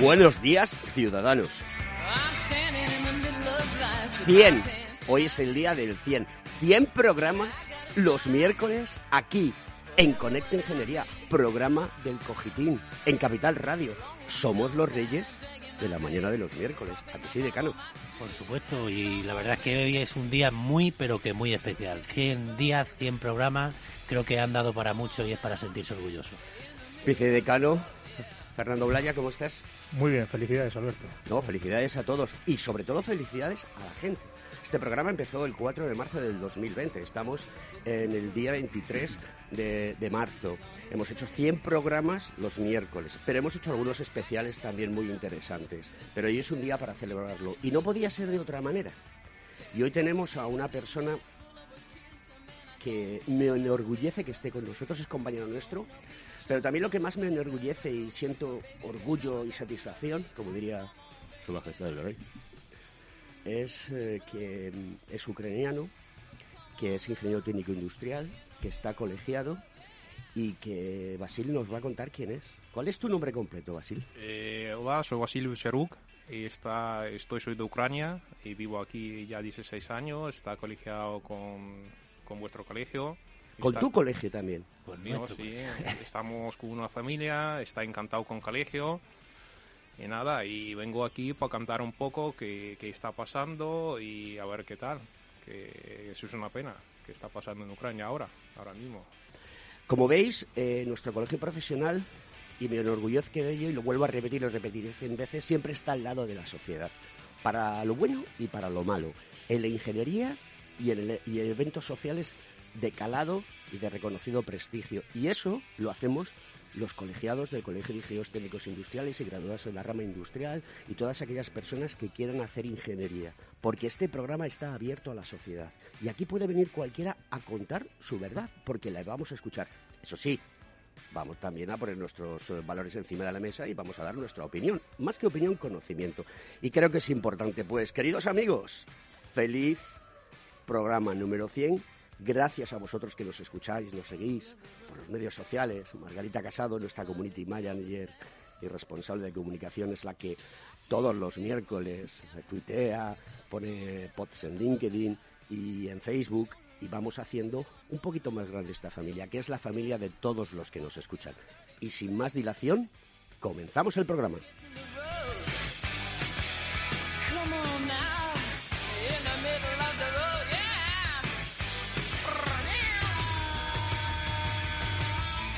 Buenos días, ciudadanos. 100. Hoy es el día del 100. 100 programas los miércoles aquí en Conecta Ingeniería, programa del Cogitín, en Capital Radio. Somos los reyes de la mañana de los miércoles. ¿A que sí, decano? Por supuesto, y la verdad es que hoy es un día muy, pero que muy especial. 100 días, 100 programas, creo que han dado para mucho y es para sentirse orgulloso. Vicedecano, Fernando Blaya, ¿cómo estás? Muy bien, felicidades, Alberto. No, felicidades a todos y sobre todo felicidades a la gente. Este programa empezó el 4 de marzo del 2020. Estamos en el día 23 de, de, marzo. Hemos hecho 100 programas los miércoles, pero hemos hecho algunos especiales también muy interesantes. Pero hoy es un día para celebrarlo y no podía ser de otra manera. Y hoy tenemos a una persona que me enorgullece que esté con nosotros, es compañero nuestro, pero también lo que más me enorgullece y siento orgullo y satisfacción, como diría Su Majestad el Rey, es eh, que es ucraniano, que es ingeniero técnico industrial, que está colegiado y que Basil nos va a contar quién es. ¿Cuál es tu nombre completo, Basil? Eh, hola, soy Basil Cheruk y estoy soy de Ucrania y vivo aquí ya 16 años. Está colegiado con, con vuestro colegio. ¿Con está, tu colegio también? Con mío, sí. Estamos con una familia, está encantado con colegio. Y nada, y vengo aquí para cantar un poco qué, qué está pasando y a ver qué tal. Que eso es una pena, que está pasando en Ucrania ahora, ahora mismo. Como veis, eh, nuestro colegio profesional, y me enorgullezco de ello, y lo vuelvo a repetir y repetir cien veces, siempre está al lado de la sociedad, para lo bueno y para lo malo, en la ingeniería y en, el, y en eventos sociales de calado y de reconocido prestigio. Y eso lo hacemos los colegiados del Colegio de Ingenieros Técnicos Industriales y graduados en la rama industrial y todas aquellas personas que quieran hacer ingeniería, porque este programa está abierto a la sociedad y aquí puede venir cualquiera a contar su verdad, porque la vamos a escuchar. Eso sí, vamos también a poner nuestros valores encima de la mesa y vamos a dar nuestra opinión, más que opinión, conocimiento. Y creo que es importante, pues, queridos amigos, feliz programa número 100 Gracias a vosotros que nos escucháis, nos seguís por los medios sociales. Margarita Casado, nuestra community manager y responsable de comunicación, es la que todos los miércoles tuitea, pone posts en LinkedIn y en Facebook y vamos haciendo un poquito más grande esta familia, que es la familia de todos los que nos escuchan. Y sin más dilación, comenzamos el programa.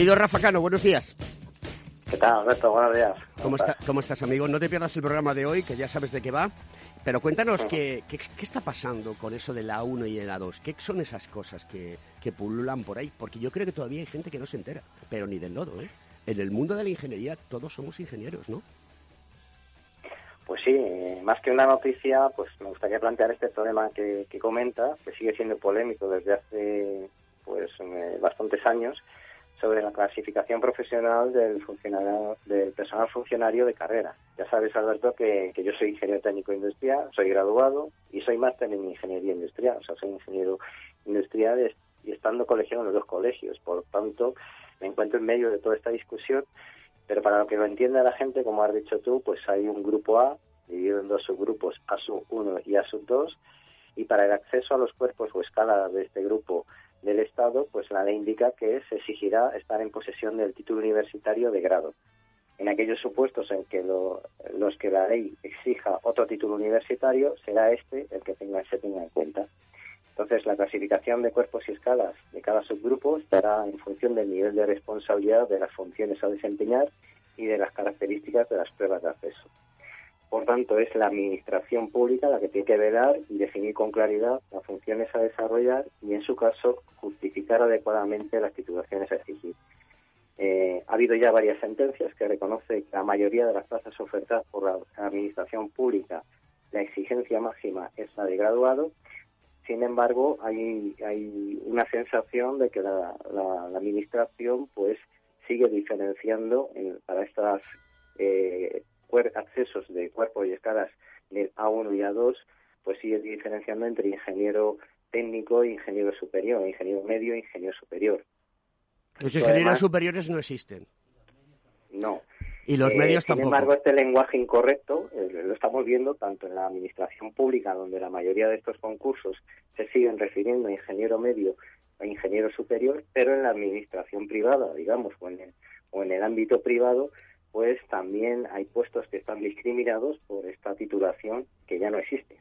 Querido Rafa Cano, buenos días. ¿Qué tal, Alberto? Buenos días. ¿Cómo, está, ¿Cómo estás, amigo? No te pierdas el programa de hoy, que ya sabes de qué va. Pero cuéntanos qué, qué, qué, está pasando con eso de la 1 y la 2. ¿Qué son esas cosas que, que, pululan por ahí? Porque yo creo que todavía hay gente que no se entera, pero ni del lodo, ¿eh? En el mundo de la ingeniería todos somos ingenieros, ¿no? Pues sí, más que una noticia, pues me gustaría plantear este problema que, que comenta, que sigue siendo polémico desde hace pues eh, bastantes años, sobre la clasificación profesional del funcionario, del personal funcionario de carrera. Ya sabes, Alberto, que, que yo soy ingeniero técnico industrial, soy graduado y soy máster en ingeniería industrial, o sea, soy ingeniero industrial y estando colegiado en los dos colegios. Por tanto, me encuentro en medio de toda esta discusión, pero para lo que lo entienda la gente, como has dicho tú, pues hay un grupo A dividido en dos subgrupos, ASU 1 y ASU 2, y para el acceso a los cuerpos o escalas de este grupo del Estado, pues la ley indica que se exigirá estar en posesión del título universitario de grado. En aquellos supuestos en que lo, los que la ley exija otro título universitario, será este el que tenga, se tenga en cuenta. Entonces, la clasificación de cuerpos y escalas de cada subgrupo estará en función del nivel de responsabilidad de las funciones a desempeñar y de las características de las pruebas de acceso. Por tanto, es la administración pública la que tiene que velar y definir con claridad las funciones a desarrollar y, en su caso, justificar adecuadamente las titulaciones a exigir. Eh, ha habido ya varias sentencias que reconocen que la mayoría de las plazas ofertadas por la administración pública, la exigencia máxima es la de graduado. Sin embargo, hay, una sensación de que la, administración pues sigue diferenciando en, para estas eh, accesos de cuerpos y escalas del A1 y A2, pues sigue diferenciando entre ingeniero técnico e ingeniero superior, ingeniero medio e ingeniero superior. Los ingenieros además, superiores no existen. No. Y los eh, medios sin tampoco. Sin embargo, este lenguaje incorrecto eh, lo estamos viendo tanto en la administración pública, donde la mayoría de estos concursos se siguen refiriendo a ingeniero medio e ingeniero superior, pero en la administración privada, digamos, o en el, o en el ámbito privado, pues también hay puestos que están discriminados por esta titulación que ya no existe.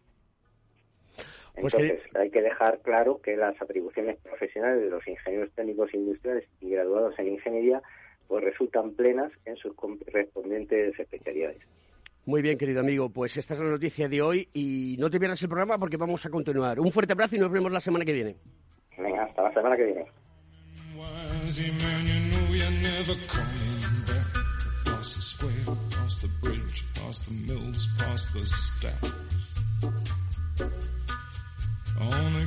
Entonces, pues que... hay que dejar claro que las atribuciones profesionales de los ingenieros técnicos industriales y graduados en ingeniería pues resultan plenas en sus correspondientes especialidades. Muy bien, querido amigo, pues esta es la noticia de hoy y no te pierdas el programa porque vamos a continuar. Un fuerte abrazo y nos vemos la semana que viene. Venga, hasta la semana que viene. Square, past the bridge, past the mills, past the steps.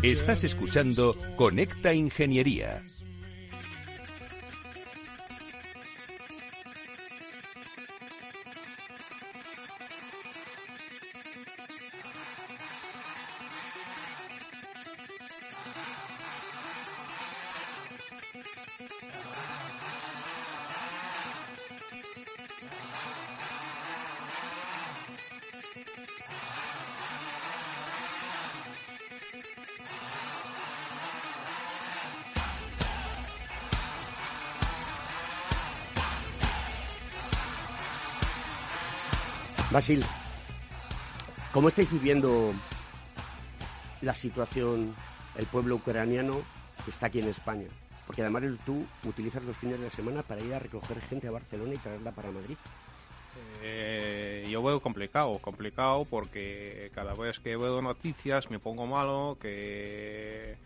Estás escuchando Conecta Ingeniería. Basil, ¿cómo estáis viviendo la situación, el pueblo ucraniano que está aquí en España? Porque además tú utilizas los fines de semana para ir a recoger gente a Barcelona y traerla para Madrid. Eh, yo veo complicado, complicado porque cada vez que veo noticias me pongo malo, que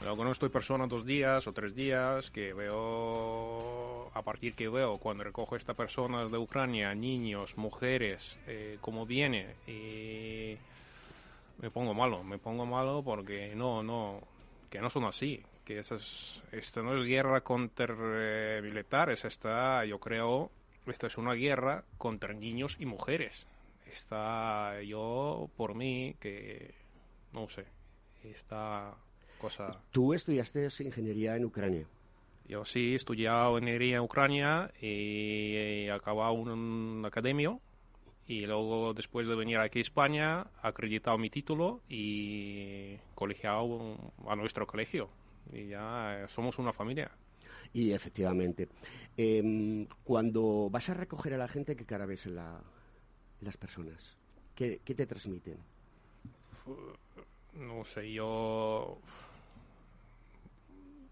luego no estoy persona dos días o tres días, que veo, a partir que veo cuando recojo esta persona de Ucrania, niños, mujeres, eh, cómo viene, y me pongo malo, me pongo malo porque no, no, que no son así, que eso es, esto no es guerra contra eh, militares, esta, yo creo, esta es una guerra contra niños y mujeres. Está yo, por mí, que, no sé, está cosa... Tú estudiaste ingeniería en Ucrania. Yo sí he estudiado ingeniería en Ucrania y he acabado un, un academio y luego después de venir aquí a España he acreditado mi título y colegiado a nuestro colegio y ya somos una familia. Y efectivamente, em, cuando vas a recoger a la gente, ¿qué cara ves en, la- en las personas? ¿Qué, qué te transmiten? no sé, yo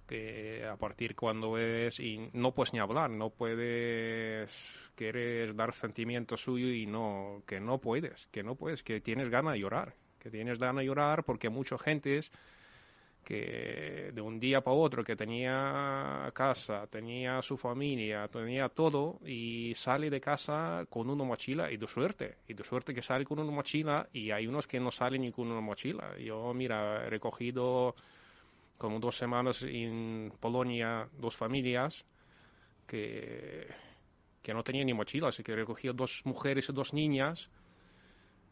que a partir cuando ves y no puedes ni hablar, no puedes quieres dar sentimiento suyo y no que no puedes, que no puedes, que tienes ganas de llorar, que tienes ganas de llorar porque mucha gente es que de un día para otro que tenía casa, tenía su familia, tenía todo y sale de casa con una mochila y de suerte, y de suerte que sale con una mochila y hay unos que no salen ni con una mochila. Yo, mira, he recogido como dos semanas en Polonia dos familias que, que no tenían ni mochila, así que he recogido dos mujeres y dos niñas.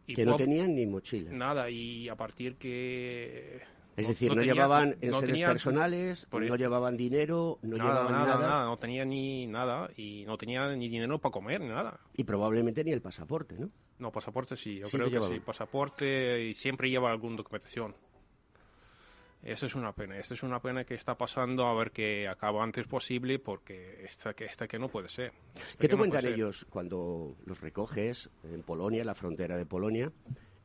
Y Que no tenían ni mochila. Nada, y a partir que... Es no- decir, no, tenía- llevaban no tenían- personales, no llevaban dinero, no nada, llevaban nada, nada, nada, no tenía ni nada y no tenía ni dinero para comer ni nada. y probablemente ni el pasaporte, ¿no? No, pasaporte sí, yo Sí creo que llevaban. sí, pasaporte y siempre lleva alguna documentación. Esa es una pena, esta es una pena que está pasando a ver que acaba antes posible porque esta que, esta que no puede ser. Esta ¿Qué te no cuentan ser. ellos cuando los recoges en Polonia, en la frontera de Polonia?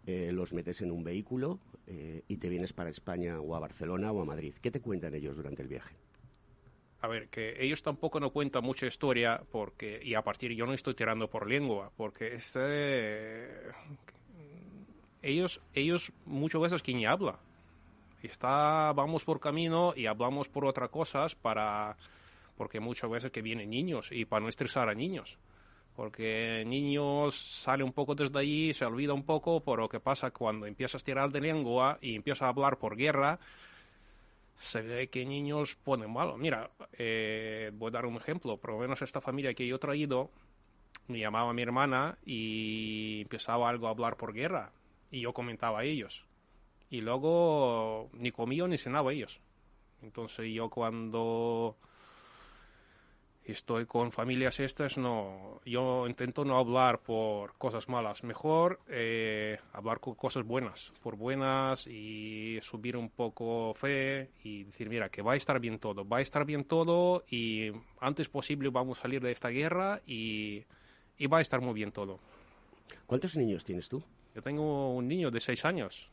eh, los metes en un vehículo eh, y te vienes para España o a Barcelona o a Madrid. ¿Qué te cuentan ellos durante el viaje? A ver, que ellos tampoco no cuentan mucha historia porque y a partir yo no estoy tirando por lengua porque este ellos ellos muchas veces quien habla está vamos por camino y hablamos por otras cosas para porque muchas veces que vienen niños y para no estresar a niños porque niños sale un poco desde allí se olvida un poco pero lo que pasa cuando empiezas a tirar de lengua y empiezas a hablar por guerra se ve que niños ponen malo. Mira, eh, voy a dar un ejemplo. Por lo menos esta familia que yo he traído, me llamaba mi hermana y empezaba algo a hablar por guerra. Y yo comentaba a ellos. Y luego ni comía ni cenaba ellos. Entonces yo cuando estoy con familias estas, no, yo intento no hablar por cosas malas, mejor eh, hablar con cosas buenas, por buenas y subir un poco fe y decir, mira, que va a estar bien todo, va a estar bien todo y antes posible vamos a salir de esta guerra y, y va a estar muy bien todo. ¿Cuántos niños tienes tú? Yo tengo un niño de seis años.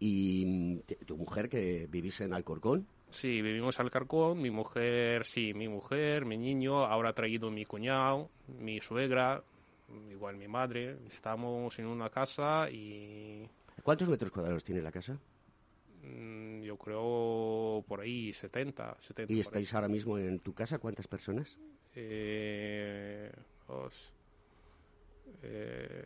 ¿Y mm, tu mujer que vivís en Alcorcón? Sí, vivimos al Carcón, mi mujer, sí, mi mujer, mi niño, ahora ha traído mi cuñado, mi suegra, igual mi madre. Estamos en una casa y ¿Cuántos metros cuadrados tiene la casa? mm, yo creo por ahí 70, 70. ¿Y estáis ahora mismo en tu casa? ¿Cuántas personas? Eh, dos, eh,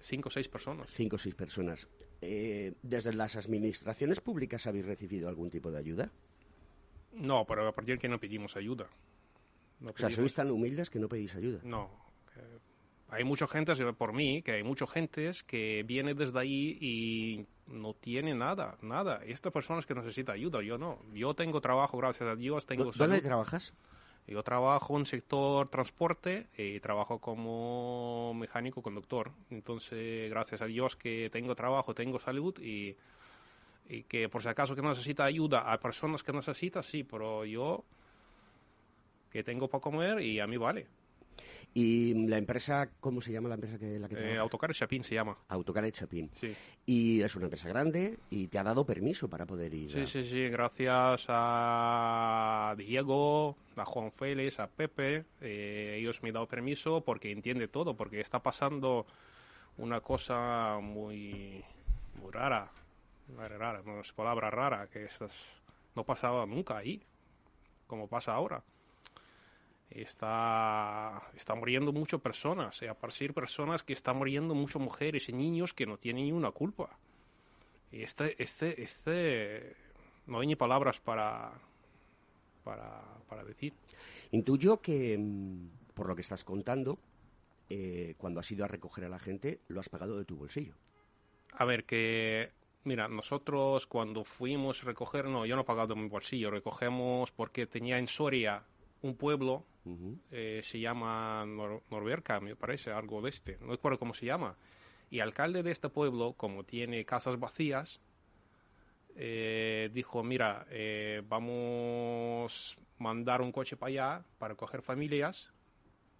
cinco o seis personas. Cinco o seis personas. Eh, ¿Desde las administraciones públicas habéis recibido algún tipo de ayuda? No, pero a partir que no pedimos ayuda. No O sea, sois tan humildes que no pedís ayuda. No. hay mucha gente, por mí, que hay mucha gente que viene desde ahí y no tiene nada, nada. Esta persona es que necesita ayuda, yo no. Yo tengo trabajo, gracias a Dios, tengo ¿Dó- ¿Dónde salud. trabajas? Yo trabajo en sector transporte y trabajo como mecánico conductor. Entonces, gracias a Dios que tengo trabajo, tengo salud y, y que por si acaso que necesita ayuda a personas que necesitan, sí, pero yo que tengo para comer y a mí vale. ¿Y la empresa, cómo se llama la empresa que la que Eh? Autocar Chapín se llama. Autocar de Chapín. Sí. Y es una empresa grande y te ha dado permiso para poder ir. Sí, a- sí, sí, gracias a Diego, a Juan Félix, a Pepe, eh, ellos me han dado permiso porque entiende todo, porque está pasando una cosa muy, muy rara, rara, no es palabra rara, que estas no pasaba nunca ahí, como pasa ahora. Está, está muriendo muchas personas, y a partir personas que están muriendo muchas mujeres y niños que no tienen ni una culpa. Y este, este, este, no hay ni palabras para, para, para decir. Intuyo que, mm, por lo que estás contando, eh, cuando has ido a recoger a la gente, lo has pagado de tu bolsillo. A ver, que Mira, nosotros cuando fuimos a recoger, no, yo no he pagado de mi bolsillo, recogemos porque tenía en Soria un pueblo, eh, se llama Nor Norberca, me parece, algo de este, no recuerdo cómo se llama. Y el alcalde de este pueblo, como tiene casas vacías, eh, dijo, mira, eh, vamos a mandar un coche para allá para coger familias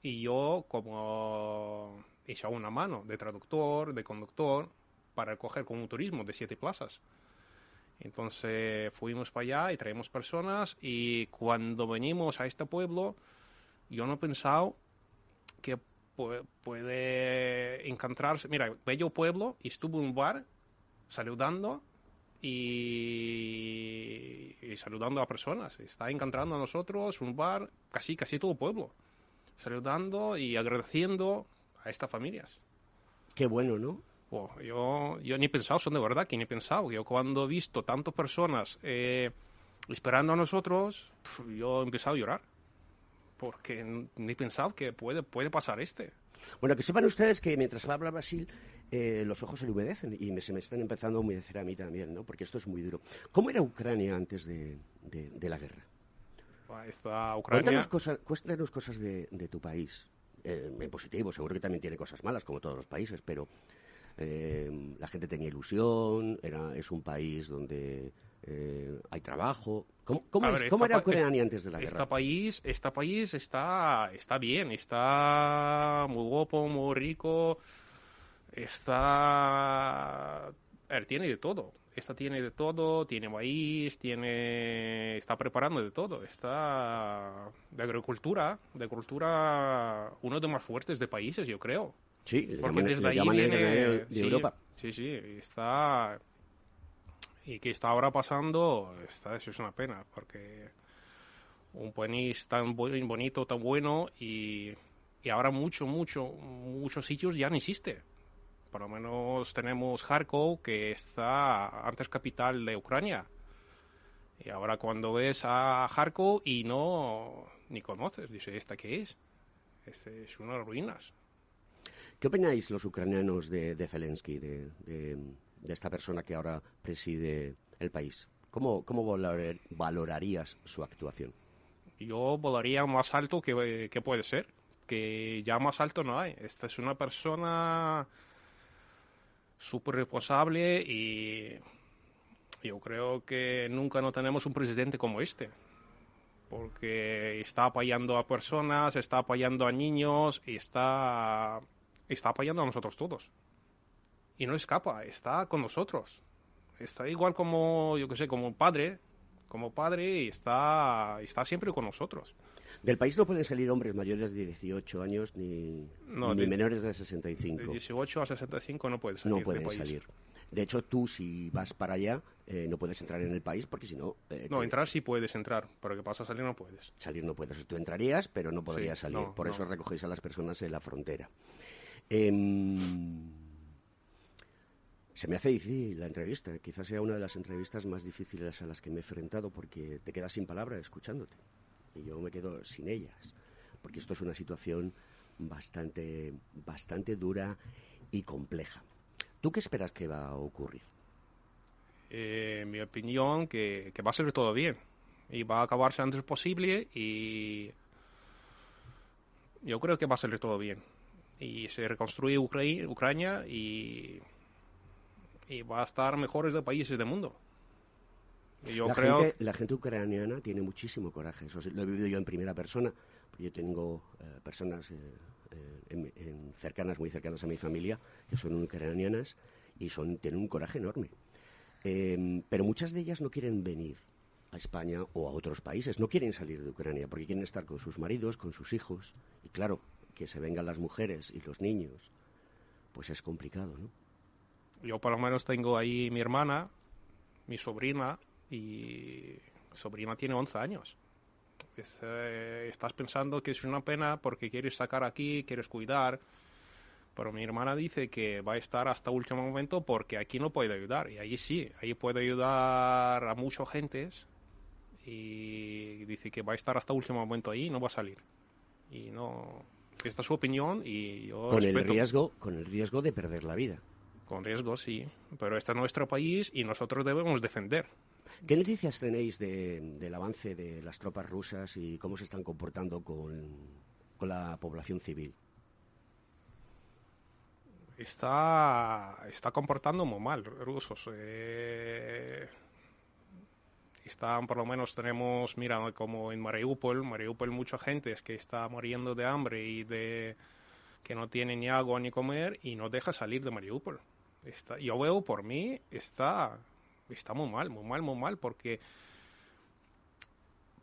y yo como hice una mano de traductor, de conductor, para coger como un turismo de siete plazas. Entonces fuimos para allá y traemos personas y cuando venimos a este pueblo, yo no he pensado que puede encontrarse, mira, bello pueblo, y estuve en un bar saludando y, y, saludando a personas. Está encontrando a nosotros un bar, casi, casi todo pueblo, saludando y agradeciendo a estas familias. Qué bueno, ¿no? Oh, yo, yo ni he pensado, son de verdad que ni he pensado. Yo cuando he visto tantas personas eh, esperando a nosotros, yo he empezado a llorar. Porque ni he pensado que puede, puede pasar este. Bueno, que sepan ustedes que mientras habla Brasil, eh, los ojos se le humedecen y me, se me están empezando a humedecer a mí también, ¿no? Porque esto es muy duro. ¿Cómo era Ucrania antes de, de, de la guerra? Esta Ucrania... Cuéntanos cosas, cuéntanos cosas de, de tu país. Eh, en positivo, seguro que también tiene cosas malas, como todos los países, pero eh, la gente tenía ilusión, era, es un país donde eh, hay trabajo. ¿Cómo, cómo, ver, es, cómo esta era Ucrania antes de la Este guerra? país, este país está, está bien, está muy guapo, muy rico, está... A ver, tiene de todo. Esta tiene de todo, tiene maíz, tiene... está preparando de todo. Está de agricultura, de agricultura uno de los más fuertes de países, yo creo. Sí, le Porque llaman, desde le ahí llaman viene- de sí, Europa. Sí, sí, está... Y que está ahora pasando, está, eso es una pena, porque un país tan bonito, tan bueno, y, y ahora mucho, mucho, muchos sitios ya no existe. Por lo menos tenemos Kharkov, que está antes capital de Ucrania. Y ahora cuando ves a Kharkov y no ni conoces, dices, ¿esta qué es? Este es unas ruinas. ¿Qué opináis los ucranianos de, de Zelensky, de, de- esta persona que ahora preside el país? ¿Cómo, cómo valorar- valorarías su actuación? yo volaría más alto que, que puede ser, que ya más alto no hay. Esta es una persona súper responsable y yo creo que nunca no tenemos un presidente como este, porque está apoyando a personas, está apoyando a niños y está, está apoyando a nosotros todos. Y no escapa, está con nosotros. Está igual como, yo que sé, como un padre, como padre y está, está siempre con nosotros. Del país no pueden salir hombres mayores de 18 años ni, No, ni de- menores de De 65. 18 a 65 no puedes salir No del pueden país. salir. De hecho, tú si vas para allá eh, no puedes entrar en el país porque si no... eh, No, entrar sí puedes entrar, pero que pasa a salir no puedes. Salir no puedes. Tú entrarías, pero no podrías Sí, salir. no, Por no. eso recogéis a las personas en la frontera. Em, se me hace difícil la entrevista. Quizás sea una de las entrevistas más difíciles a las que me he enfrentado porque te quedas sin palabras escuchándote. Y yo me quedo sin ellas. Porque esto es una situación bastante, bastante dura y compleja. ¿Tú qué esperas que va a ocurrir? Eh, mi opinión, que, que va a salir todo bien. Y va a acabarse antes posible y yo creo que va a salir todo bien. Y se reconstruye Ucra- Ucrania y, y va a estar mejores de países del mundo. Y yo la, creo... gente, la gente ucraniana tiene muchísimo coraje. Eso sí, lo he vivido yo en primera persona. Yo tengo eh, personas eh, eh, en- en cercanas, muy cercanas a mi familia, que son ucranianas y son, tienen un coraje enorme. Eh, pero muchas de ellas no quieren venir a España o a otros países, no quieren salir de Ucrania porque quieren estar con sus maridos, con sus hijos. Y claro, que se vengan las mujeres y los niños, pues es complicado, ¿no? Yo por lo menos tengo ahí mi hermana, mi sobrina, y sobrina tiene 11 años. Eh, estás pensando que es una pena porque quieres sacar aquí, quieres cuidar, pero mi hermana dice que va a estar hasta último momento porque aquí no puede ayudar, y allí sí, ahí puede ayudar a muchas gentes, y dice que va a estar hasta último momento ahí y no va a salir. Y no... Esta es su opinión y yo Con el riesgo, con el riesgo de perder la vida. Con riesgo, sí. Pero este es nuestro país y nosotros debemos defender. ¿Qué noticias tenéis de- del avance de las tropas rusas y cómo se están comportando con, con la población civil? Está, está comportando muy mal rusos. Eh, están, por lo menos tenemos, mira, como en Mariupol, Mariupol mucha gente es que está muriendo de hambre y de que no tiene ni agua ni comer y no deja salir de Mariupol. Está, yo veo por mí, está, está muy mal, muy mal, muy mal, porque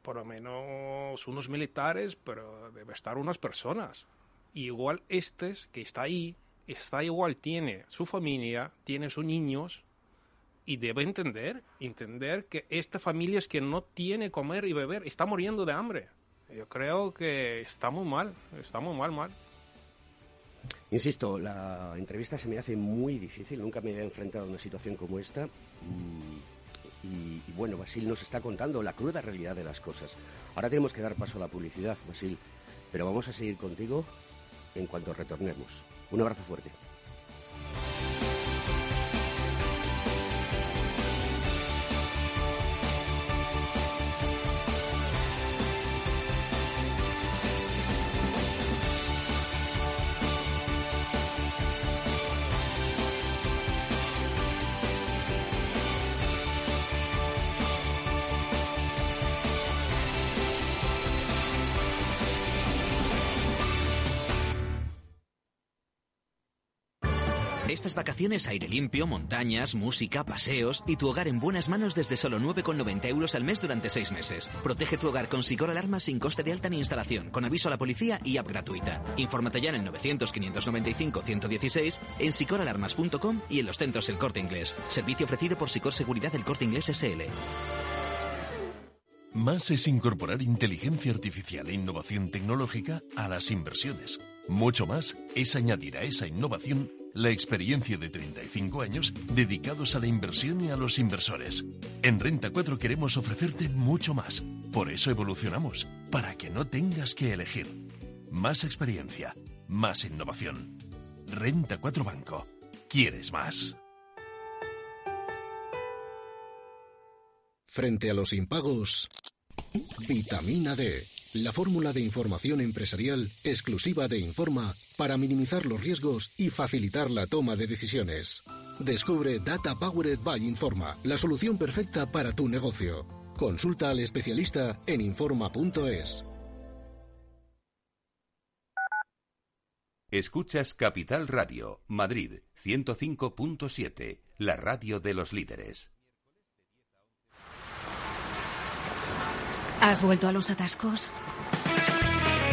por lo menos unos militares, pero debe estar unas personas. Y igual este que está ahí, está igual, tiene su familia, tiene sus niños, y debe entender, entender que esta familia es que no tiene comer y beber, está muriendo de hambre. Yo creo que está muy mal, está muy mal, mal. Insisto, la entrevista se me hace muy difícil, nunca me había enfrentado a una situación como esta. Mm, Y, y bueno, Basil nos está contando la cruda realidad de las cosas. Ahora tenemos que dar paso a la publicidad, Basil, pero vamos a seguir contigo en cuanto retornemos. Un abrazo fuerte. Estas vacaciones aire limpio, montañas, música, paseos y tu hogar en buenas manos desde solo 9,90 euros al mes durante seis meses. Protege tu hogar con Sicor Alarma sin coste de alta ni instalación, con aviso a la policía y app gratuita. Infórmate ya en el 900-595-116, en sicoralarmas.com y en los centros El Corte Inglés. Servicio ofrecido por Sicor Seguridad del Corte Inglés SL. Más es incorporar inteligencia artificial e innovación tecnológica a las inversiones. Mucho más es añadir a esa innovación la experiencia de 35 años dedicados a la inversión y a los inversores. En Renta 4 queremos ofrecerte mucho más. Por eso evolucionamos, para que no tengas que elegir. Más experiencia, más innovación. Renta 4 Banco. ¿Quieres más? Frente a los impagos, vitamina D, la fórmula de información empresarial exclusiva de Informa para minimizar los riesgos y facilitar la toma de decisiones. Descubre Data Powered by Informa, la solución perfecta para tu negocio. Consulta al especialista en Informa.es. Escuchas Capital Radio, Madrid 105.7, la radio de los líderes. ¿Has vuelto a los atascos?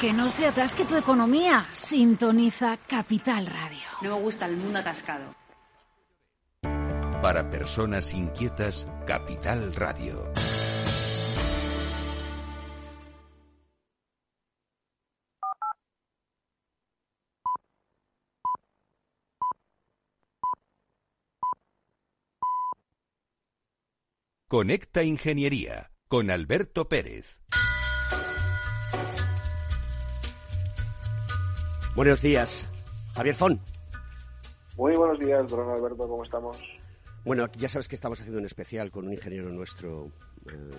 Que no se atasque tu economía. Sintoniza Capital Radio. No me gusta el mundo atascado. Para personas inquietas, Capital Radio. Conecta Ingeniería con Alberto Pérez. Buenos días, Javier Fon. Muy buenos días, don Alberto, ¿cómo estamos? Bueno, ya sabes que estamos haciendo un especial con un ingeniero nuestro eh,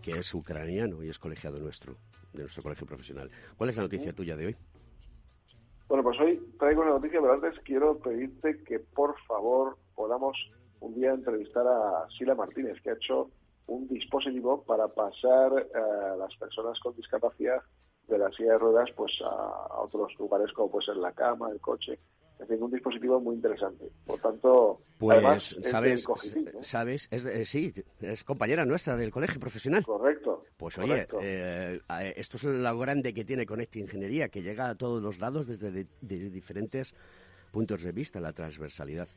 que es ucraniano y es colegiado nuestro, de nuestro colegio profesional. ¿Cuál es la noticia tuya de hoy? Bueno, pues hoy traigo una noticia, pero antes quiero pedirte que por favor podamos un día entrevistar a Sila Martínez, que ha hecho un dispositivo para pasar a las personas con discapacidad de la silla de ruedas pues a, a otros lugares como puede ser la cama, el coche. Es decir, un dispositivo muy interesante. Por tanto, Pues, además, sabes, ¿eh? sabes, es, eh, sí, es compañera nuestra del colegio profesional. Correcto. Pues oye, correcto. eh, eh, esto es lo grande que tiene Conecta Ingeniería, que llega a todos los lados desde de- de diferentes puntos de vista, la transversalidad.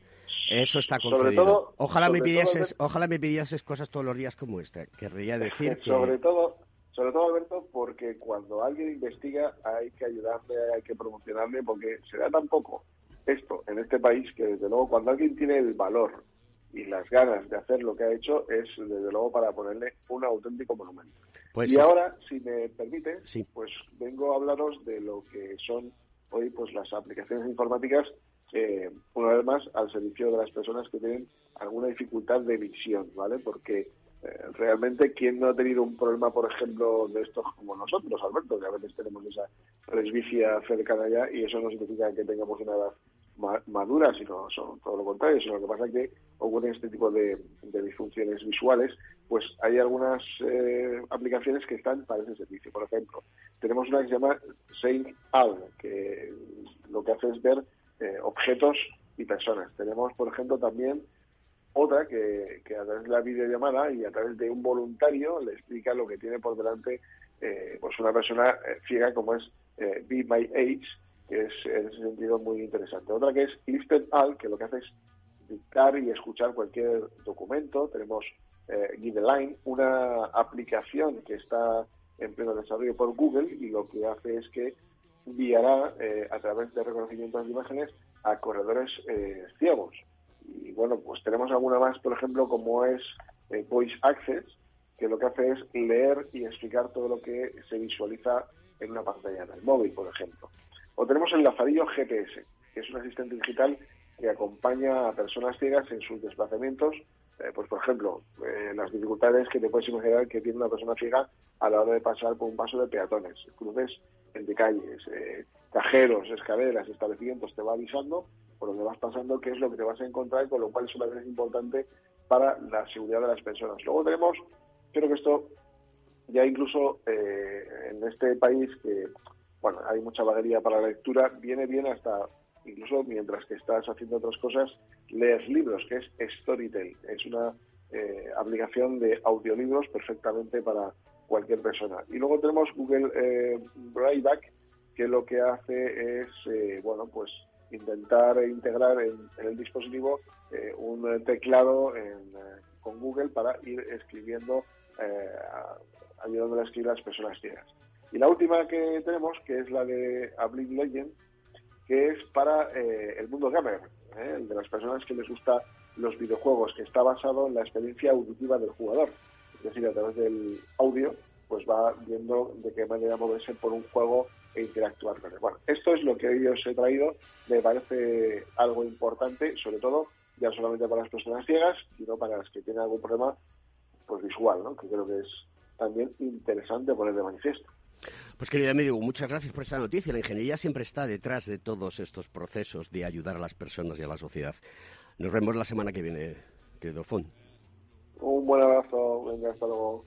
Eso está Sobre concedido. todo- ojalá, me todo, pidieses, ojalá me pidieses cosas todos los días como esta. Querría decir que... sobre todo sobre todo Alberto porque cuando alguien investiga hay que ayudarle hay que promocionarle porque se da tan poco esto en este país que desde luego cuando alguien tiene el valor y las ganas de hacer lo que ha hecho es desde luego para ponerle un auténtico monumento Pues y sí. ahora si me permite Sí. pues vengo a hablaros de lo que son hoy pues las aplicaciones informáticas eh, una vez más al servicio de las personas que tienen alguna dificultad de visión vale porque eh, realmente, ¿quién no ha tenido un problema, por ejemplo, de estos como nosotros, Alberto? Que a veces tenemos esa presbicia cercana ya y eso no significa que tengamos una edad ma- madura, sino son todo lo contrario, sino que pasa que ocurren este tipo de, de disfunciones visuales, pues hay algunas eh, aplicaciones que están para ese servicio. Por ejemplo, tenemos una que se llama Saint Al, que lo que hace es ver eh, objetos y personas. Tenemos, por ejemplo, también otra que, a través de la videollamada y a través de un voluntario le explica lo que tiene por delante eh, pues una persona eh, ciega como es eh, Be My Age, que es en ese sentido muy interesante. Otra que es Instant All, que lo que hace es dictar y escuchar cualquier documento. Tenemos eh, Giveline, una aplicación que está en pleno desarrollo por Google y lo que hace es que guiará eh, a través de reconocimientos de imágenes a corredores eh, ciegos. Bueno, pues tenemos alguna más, por ejemplo, como es eh, Voice Access, que lo que hace es leer y explicar todo lo que se visualiza en una pantalla del móvil, por ejemplo. O tenemos el Lazarillo GPS, que es un asistente digital que acompaña a personas ciegas en sus desplazamientos, eh, pues por ejemplo, eh, las dificultades que te puedes imaginar que tiene una persona ciega a la hora de pasar por un paso de peatones, cruces entre calles, cajeros, escaleras, establecimientos, te va avisando por donde vas pasando qué es lo que te vas a encontrar, con lo cual eso también es importante para la seguridad de las personas. Luego tenemos, creo que esto ya incluso eh, en este país que, bueno, hay mucha vaguería para la lectura, viene bien hasta, incluso mientras que estás haciendo otras cosas, leer libros, que es Storytel. Es una eh, aplicación de audiolibros perfectamente para cualquier persona. Y luego tenemos Google eh, Brailleback, que lo que hace es, eh, bueno, pues intentar integrar en, el dispositivo eh, un teclado eh, con Google para ir escribiendo, eh, a- ayudándole a escribir a las personas ciegas. Y la última que tenemos, que es la de Ablin Legend, que es para el mundo gamer, el de las personas que les gusta los videojuegos, que está basado en la experiencia auditiva del jugador. Es decir, a través del audio, pues va viendo de qué manera moverse por un juego e interactuar con él. Bueno, esto es lo que hoy os he traído. Me parece algo importante, sobre todo, ya no solamente para las personas ciegas, sino para las que tienen algún problema pues visual, ¿no? que creo que es también interesante poner de manifiesto. Pues querido amigo, muchas gracias por esta noticia. La ingeniería siempre está detrás de todos estos procesos de ayudar a las personas y a la sociedad. Nos vemos la semana que viene, querido Fon. Un buen abrazo, venga, hasta luego.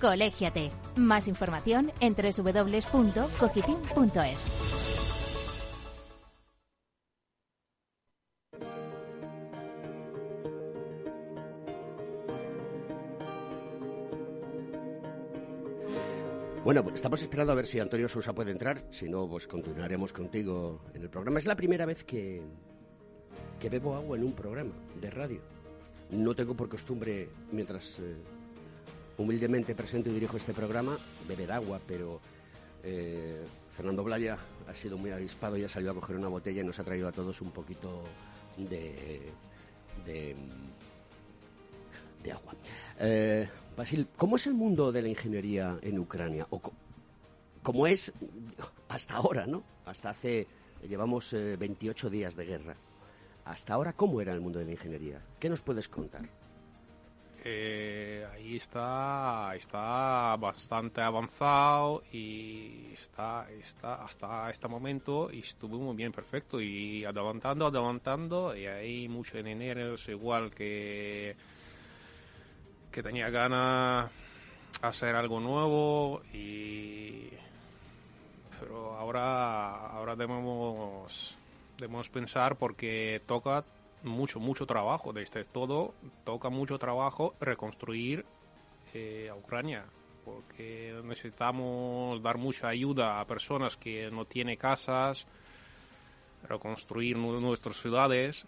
Colégiate. Más información en www.cogitim.es. Bueno, pues estamos esperando a ver si Antonio Sousa puede entrar. Si no, pues continuaremos contigo en el programa. Es la primera vez que, que bebo agua en un programa de radio. No tengo por costumbre, mientras eh, humildemente presento y dirijo este programa, beber agua, pero eh, Fernando Blaya ha sido muy avispado y ha salido a coger una botella y nos ha traído a todos un poquito de, de, agua. Eh, Basil, ¿cómo es el mundo de la ingeniería en Ucrania? O ¿Cómo es hasta ahora, no? Hasta hace, llevamos 28 días de guerra. Hasta ahora, ¿cómo era el mundo de la ingeniería? ¿Qué nos puedes contar? Eh, ahí está, está bastante avanzado y está, está hasta este momento y estuvo muy bien, perfecto. Y adelantando, adelantando y hay muchos ingenieros igual que que tenía ganas hacer algo nuevo y pero ahora ahora debemos debemos pensar porque toca mucho, mucho trabajo. de este todo toca mucho trabajo reconstruir eh, a Ucrania, porque necesitamos dar mucha ayuda a personas que no tienen casas, reconstruir nuestras ciudades.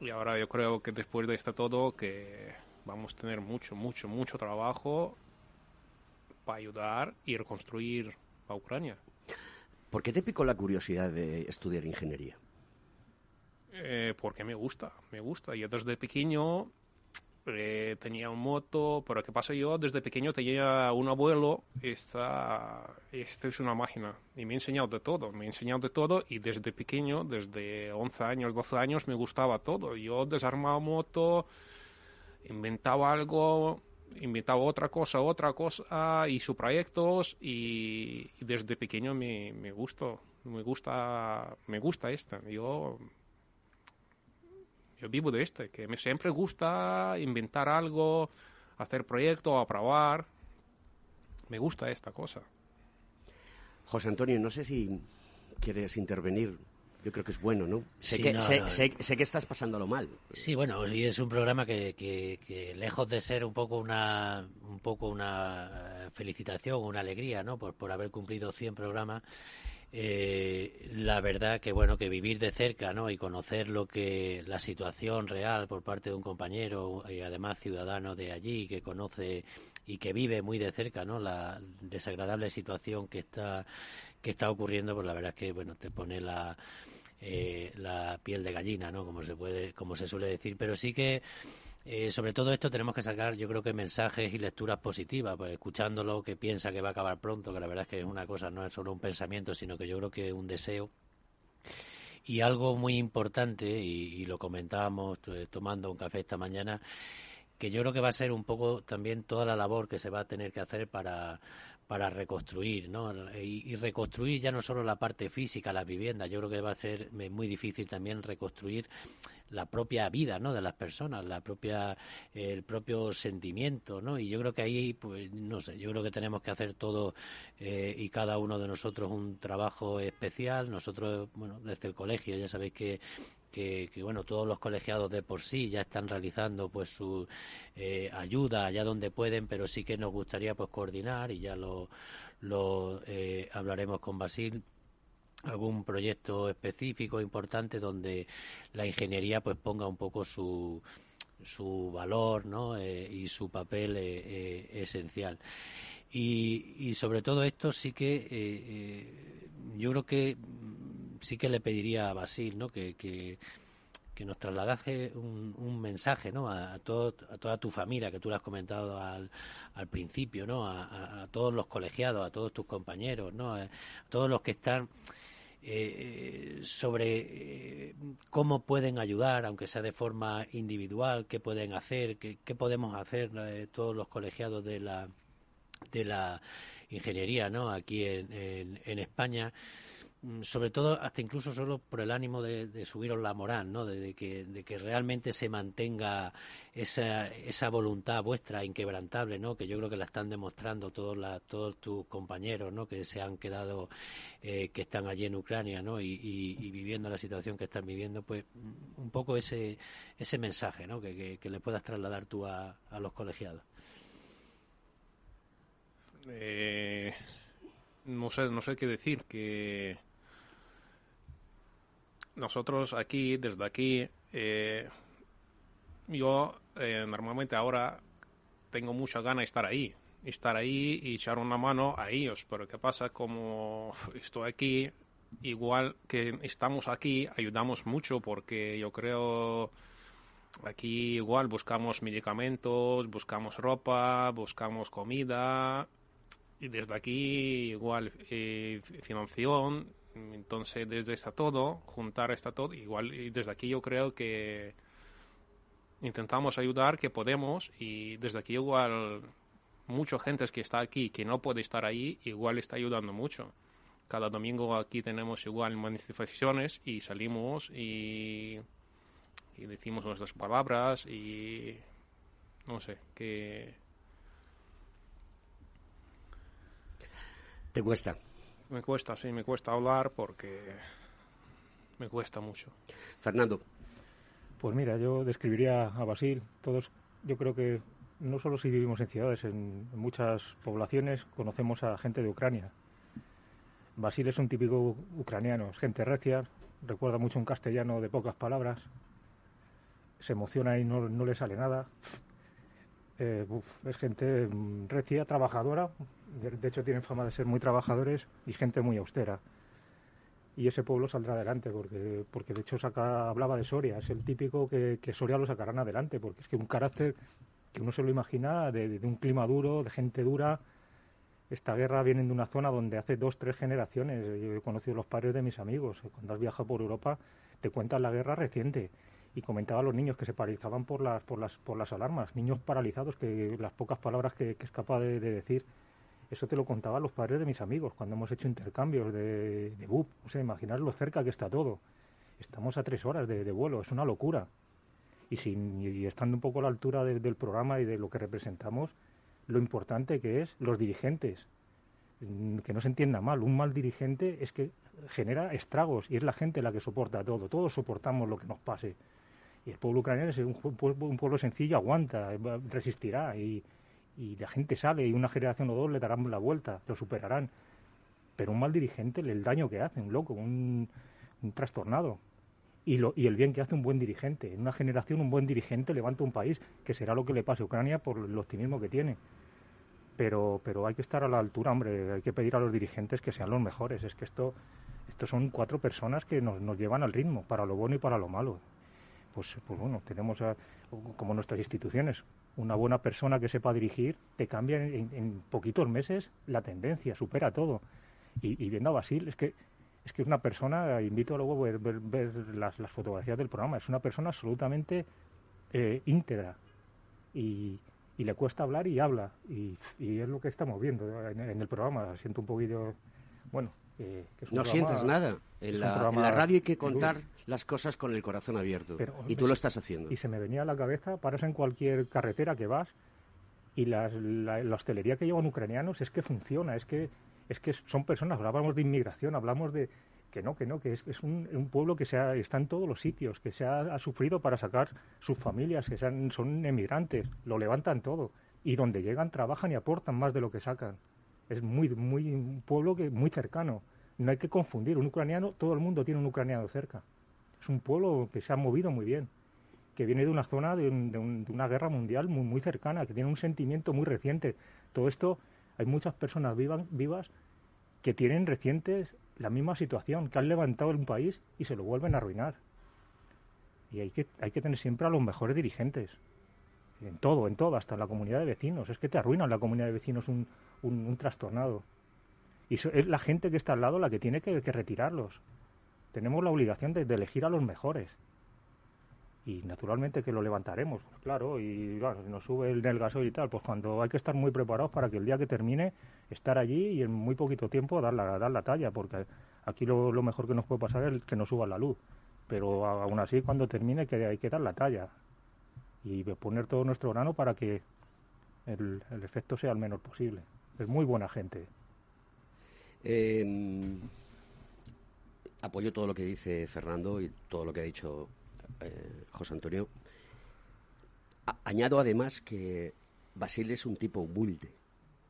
Y ahora yo creo que después de este todo que vamos a tener mucho, mucho, mucho trabajo para ayudar y reconstruir a Ucrania. ¿Por qué te picó la curiosidad de estudiar ingeniería? Eh, porque me gusta, me gusta. Yo desde pequeño eh, tenía un moto, pero ¿qué pasa? Yo desde pequeño tenía un abuelo, esta, esta es una máquina, y me ha enseñado de todo, me ha enseñado de todo, y desde pequeño, desde 11 años, 12 años, me gustaba todo. Yo desarmaba moto, inventaba algo, inventaba otra cosa, otra cosa, hizo proyectos, y, y desde pequeño me, me gustó, me gusta, me gusta esta. Yo yo vivo de este, que me siempre gusta inventar algo, hacer proyectos, aprobar. Me gusta esta cosa. José Antonio, no sé si quieres intervenir. Yo creo que es bueno, ¿no? Sé, que, sé, que estás pasándolo mal. Sí, bueno, y es un programa que, que, lejos de ser un poco una un poco una felicitación, una alegría, ¿no? Por, por haber cumplido 100 programas, eh, la verdad que bueno que vivir de cerca no y conocer lo que la situación real por parte de un compañero y además ciudadano de allí que conoce y que vive muy de cerca no la desagradable situación que está que está ocurriendo pues la verdad es que bueno te pone la eh, la piel de gallina no como se puede como se suele decir. Pero sí que eh, sobre todo esto tenemos que sacar, yo creo que mensajes y lecturas positivas, pues escuchándolo que piensa que va a acabar pronto, que la verdad es que es una cosa, no es solo un pensamiento, sino que yo creo que es un deseo. Y algo muy importante, y, lo comentábamos eh, tomando un café esta mañana, que yo creo que va a ser un poco también toda la labor que se va a tener que hacer para, para reconstruir, ¿no? Y, reconstruir ya no solo la parte física, la vivienda, yo creo que va a ser muy difícil también reconstruir la propia vida, ¿no? De las personas, la propia, el propio sentimiento, ¿no? Y yo creo que ahí, pues, no sé, yo creo que tenemos que hacer todo eh, y cada uno de nosotros un trabajo especial. Nosotros, bueno, desde el colegio, ya sabéis que que, bueno todos los colegiados de por sí ya están realizando pues su eh, ayuda allá donde pueden pero sí que nos gustaría pues coordinar y ya lo, lo eh, hablaremos con Basil algún proyecto específico importante donde la ingeniería pues ponga un poco su su valor ¿no? Eh, y su papel esencial y, y, sobre todo esto sí que yo creo que sí que le pediría a Basil ¿no? que, que, nos trasladase un, mensaje ¿no? a, todo, a toda tu familia, que tú lo has comentado al, al principio, ¿no? A, todos los colegiados, a todos tus compañeros, ¿no? a, todos los que están eh, sobre eh, cómo pueden ayudar, aunque sea de forma individual, qué pueden hacer, qué, qué podemos hacer eh, todos los colegiados de la, de la ingeniería ¿no? aquí en, en, en España sobre todo hasta incluso solo por el ánimo de, subiros la moral, ¿no? De, que, de que realmente se mantenga esa, esa voluntad vuestra inquebrantable, ¿no? Que yo creo que la están demostrando todos, la, todos tus compañeros, ¿no? Que se han quedado, eh, que están allí en Ucrania, ¿no? Y, viviendo la situación que están viviendo, pues mm, un poco ese, ese mensaje, ¿no? Que, que, le puedas trasladar tú a, a los colegiados. Eh, no sé, no sé qué decir, que nosotros aquí, desde aquí, eh, yo eh, normalmente ahora tengo mucha gana de estar ahí, estar ahí y echar una mano a ellos, pero ¿qué pasa? Como estoy aquí, igual que estamos aquí, ayudamos mucho porque yo creo aquí igual buscamos medicamentos, buscamos ropa, buscamos comida y desde aquí igual eh, financiación. Entonces desde está todo, juntar está todo, igual y desde aquí yo creo que intentamos ayudar que podemos y desde aquí igual mucha gente que está aquí que no puede estar ahí igual está ayudando mucho. Cada domingo aquí tenemos igual manifestaciones y salimos y, y decimos nuestras palabras y no sé, que... ¿Te cuesta? Me cuesta, sí, me cuesta hablar porque me cuesta mucho. Fernando. Pues mira, yo describiría a Basil. Todos, yo creo que no solo si vivimos en ciudades, en muchas poblaciones conocemos a gente de Ucrania. Basil es un típico ucraniano, es gente recia, recuerda mucho un castellano de pocas palabras, se emociona y no, no le sale nada. Eh, uf, es gente mm, recia, trabajadora, de, hecho tienen fama de ser muy trabajadores y gente muy austera. Y ese pueblo saldrá adelante, porque, porque de hecho saca, hablaba de Soria, es el típico que, Soria lo sacarán adelante, porque es que un carácter que uno se lo imagina de, un clima duro, de gente dura. Esta guerra viene de una zona donde hace dos, tres generaciones, yo he conocido los padres de mis amigos, cuando has viajado por Europa te cuentan la guerra reciente. Y comentaba a los niños que se paralizaban por las, por las, por las alarmas, niños paralizados, que las pocas palabras que, es capaz de decir eso te lo contaban los padres de mis amigos cuando hemos hecho intercambios de, de BUP. O lo cerca que está todo. Estamos a tres horas de, vuelo, es una locura. Y, sin, estando un poco a la altura de, del programa y de lo que representamos, lo importante que es los dirigentes. Mm, Que no se entienda mal, un mal dirigente es que genera estragos y es la gente la que soporta todo. Todos soportamos lo que nos pase. Y el pueblo ucraniano es un, un pueblo sencillo, aguanta, resistirá. Y, y la gente sale y una generación o dos le darán la vuelta, lo superarán. Pero un mal dirigente, el daño que hace, un loco, un, un trastornado. Y, lo, y el bien que hace un buen dirigente. En una generación un buen dirigente levanta un país, que será lo que le pase a Ucrania por el optimismo que tiene. Pero, pero hay que estar a la altura, hombre, hay que pedir a los dirigentes que sean los mejores. Es que esto, esto son cuatro personas que nos, nos llevan al ritmo, para lo bueno y para lo malo. Pues, pues bueno, tenemos a, como nuestras instituciones, una buena persona que sepa dirigir, te cambia en, en poquitos meses la tendencia, supera todo. Y, viendo a Basil, es que es que una persona, invito a luego ver, ver, ver las, las, fotografías del programa, es una persona absolutamente eh, íntegra. Y, y, le cuesta hablar y habla. Y, y es lo que estamos viendo en, en, el programa. Siento un poquito, bueno, eh, que es un no programa, sientes nada. En la, en la, radio hay que contar las cosas con el corazón abierto. Pero, y tú lo estás haciendo. Y se me venía a la cabeza, paras en cualquier carretera que vas y las, la, la, hostelería que llevan ucranianos es que funciona, es que, es que son personas, hablamos de inmigración, hablamos de que no, que no, que es, es un, un, pueblo que se ha, está en todos los sitios, que se ha, ha sufrido para sacar sus familias, que sean, son emigrantes, lo levantan todo. Y donde llegan trabajan y aportan más de lo que sacan. Es muy, muy un pueblo que muy cercano. No hay que confundir. Un ucraniano, todo el mundo tiene un ucraniano cerca. Es un pueblo que se ha movido muy bien, que viene de una zona de, un, de, un, de una guerra mundial muy, muy, cercana, que tiene un sentimiento muy reciente. Todo esto, hay muchas personas vivas, vivas que tienen recientes la misma situación, que han levantado un país y se lo vuelven a arruinar. Y hay que, hay que tener siempre a los mejores dirigentes. En todo, en todo, hasta en la comunidad de vecinos. Es que te arruinan la comunidad de vecinos un, un, trastornado. Y so, es la gente que está al lado la que tiene que, retirarlos. Tenemos la obligación de, elegir a los mejores. Y naturalmente que lo levantaremos, pues claro, y bueno, nos sube el gasoil y tal, pues cuando hay que estar muy preparados para que el día que termine, estar allí y en muy poquito tiempo dar la, dar la talla, porque aquí lo, lo mejor que nos puede pasar es que nos suba la luz. Pero aún así, cuando termine, que hay que dar la talla y poner todo nuestro grano para que el, el efecto sea el menor posible. Es muy buena gente. Eh, apoyo todo lo que dice Fernando y todo lo que ha dicho eh, José Antonio. Añado además que Basile es un tipo humilde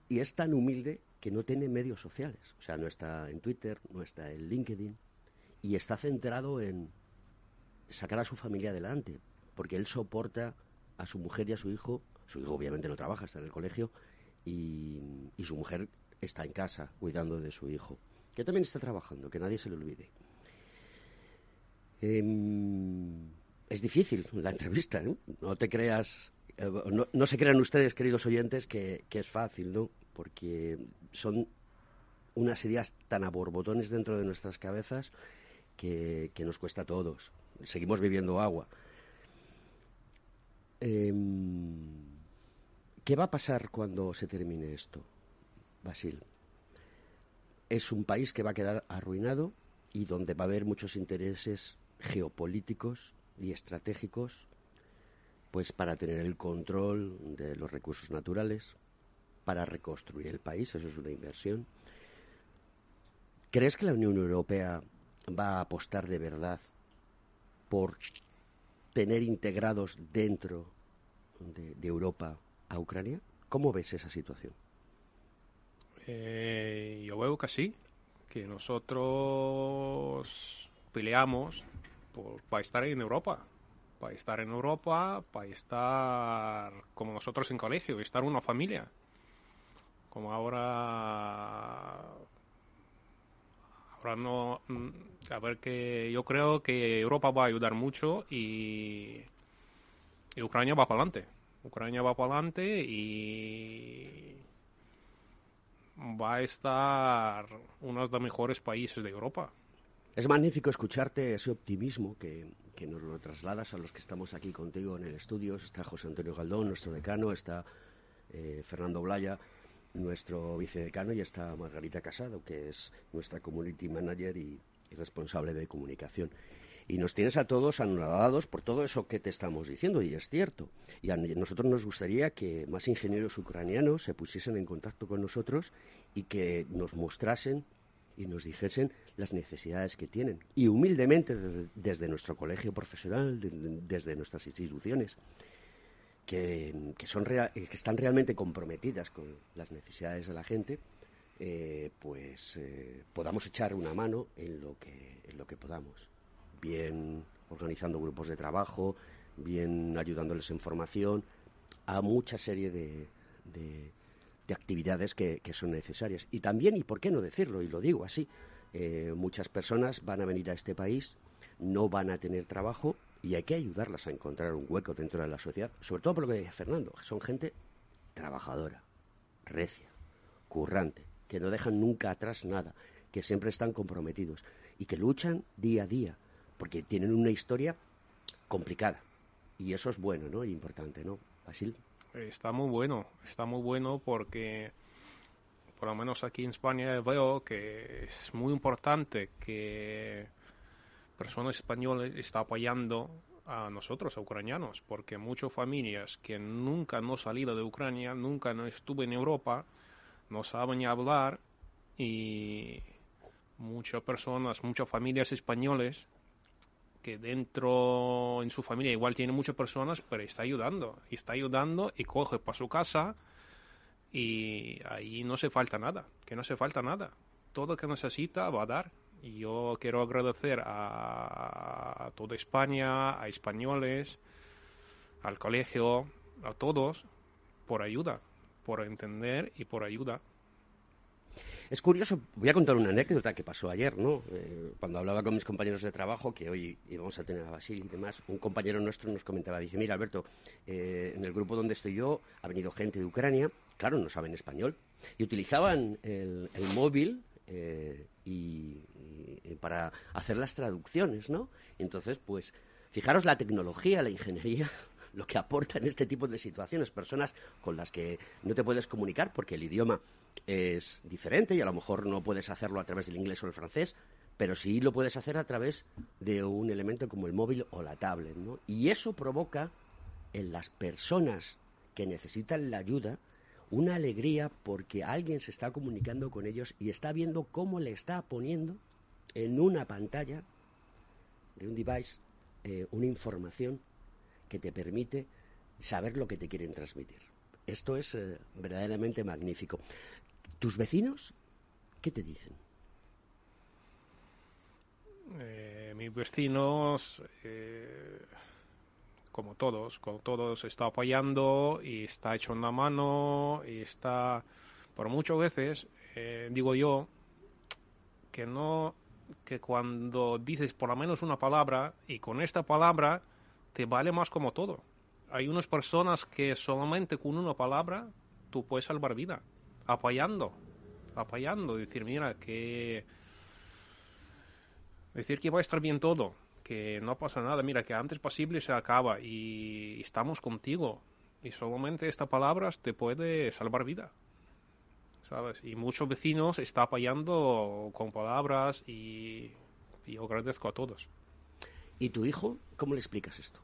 y es tan humilde que no tiene medios sociales. O sea, no está en Twitter, no está en LinkedIn y está centrado en sacar a su familia adelante porque él soporta a su mujer y a su hijo. Su hijo obviamente no trabaja, está en el colegio y, su mujer está en casa cuidando de su hijo, que también está trabajando, que nadie se le olvide. Eh, es difícil la entrevista, ¿no? No te creas, eh, no, se crean ustedes, queridos oyentes, que, es fácil, ¿no? Porque son unas ideas tan a borbotones dentro de nuestras cabezas que, que nos cuesta a todos. Seguimos viviendo agua. Em, ¿Qué va a pasar cuando se termine esto, Basil? Es un país que va a quedar arruinado y donde va a haber muchos intereses geopolíticos y estratégicos pues para tener el control de los recursos naturales, para reconstruir el país, eso es una inversión. ¿Crees que la Unión Europea va a apostar de verdad por tener integrados dentro de, de Europa a Ucrania? ¿Cómo ves esa situación? Eh, yo veo que sí, que nosotros peleamos por, para estar en Europa, para estar en Europa, para estar como nosotros en colegio, estar una familia. Como ahora, ahora no, mm, a ver que yo creo que Europa va a ayudar mucho y, y Ucrania va para adelante. Ucrania va para adelante y va a estar uno de los mejores países de Europa. Es magnífico escucharte ese optimismo que, que, nos lo trasladas a los que estamos aquí contigo en el estudio. Está José Antonio Galdón, nuestro decano, está eh, Fernando Blaya, nuestro vicedecano, y está Margarita Casado, que es nuestra community manager y, y responsable de comunicación. Y nos tienes a todos anonadados por todo eso que te estamos diciendo, y es cierto. Y a nosotros nos gustaría que más ingenieros ucranianos se pusiesen en contacto con nosotros y que nos mostrasen y nos dijesen las necesidades que tienen. Y humildemente, desde, nuestro colegio profesional, de, desde nuestras instituciones, que, que, son real, que están realmente comprometidas con las necesidades de la gente, eh, pues eh, podamos echar una mano en lo que, en lo que podamos bien organizando grupos de trabajo, bien ayudándoles en formación, a mucha serie de, de, de actividades que, que, son necesarias. Y también, y por qué no decirlo, y lo digo así, eh, muchas personas van a venir a este país, no van a tener trabajo y hay que ayudarlas a encontrar un hueco dentro de la sociedad, sobre todo por lo que decía Fernando, son gente trabajadora, recia, currante, que no dejan nunca atrás nada, que siempre están comprometidos y que luchan día a día porque tienen una historia complicada. Y eso es bueno, ¿no? Importante, ¿no? Basil. Está muy bueno, está muy bueno porque por lo menos aquí en España veo que es muy importante que personas españolas están apoyando a nosotros, a ucranianos, porque muchas familias que nunca no salido de Ucrania, nunca no estuve en Europa, no saben hablar y muchas personas, muchas familias españoles que dentro en su familia igual tiene muchas personas, pero está ayudando, y está ayudando y coge para su casa y ahí no se falta nada, que no se falta nada. Todo lo que necesita va a dar. Y yo quiero agradecer a, a toda España, a españoles, al colegio, a todos, por ayuda, por entender y por ayuda. Es curioso, voy a contar una anécdota que pasó ayer, ¿no? Eh, cuando hablaba con mis compañeros de trabajo, que hoy íbamos a tener a Basil y demás, un compañero nuestro nos comentaba, dice, mira Alberto, eh, en el grupo donde estoy yo ha venido gente de Ucrania, claro, no saben español, y utilizaban el, móvil eh, y, y, para hacer las traducciones, ¿no? Entonces, pues, fijaros la tecnología, la ingeniería, lo que aporta en este tipo de situaciones, personas con las que no te puedes comunicar porque el idioma es diferente y a lo mejor no puedes hacerlo a través del inglés o el francés, pero sí lo puedes hacer a través de un elemento como el móvil o la tablet, ¿no? Y eso provoca en las personas que necesitan la ayuda una alegría porque alguien se está comunicando con ellos y está viendo cómo le está poniendo en una pantalla de un device eh, una información que te permite saber lo que te quieren transmitir. Esto es eh, verdaderamente magnífico. ¿Tus vecinos qué te dicen? Eh, mis vecinos, eh, como todos, como todos, está apoyando y está echando una mano y está, por muchas veces, digo yo, que no, que cuando dices por lo menos una palabra y con esta palabra te vale más como todo. Hay unas personas que solamente con una palabra tú puedes salvar vida, apoyando, apoyando, decir, mira, que... Decir que va a estar bien todo, que no pasa nada, mira, que antes posible se acaba y estamos contigo. Y solamente esta palabra te puede salvar vida. ¿Sabes? Y muchos vecinos están apoyando con palabras y yo agradezco a todos. ¿Y tu hijo? ¿Cómo le explicas esto?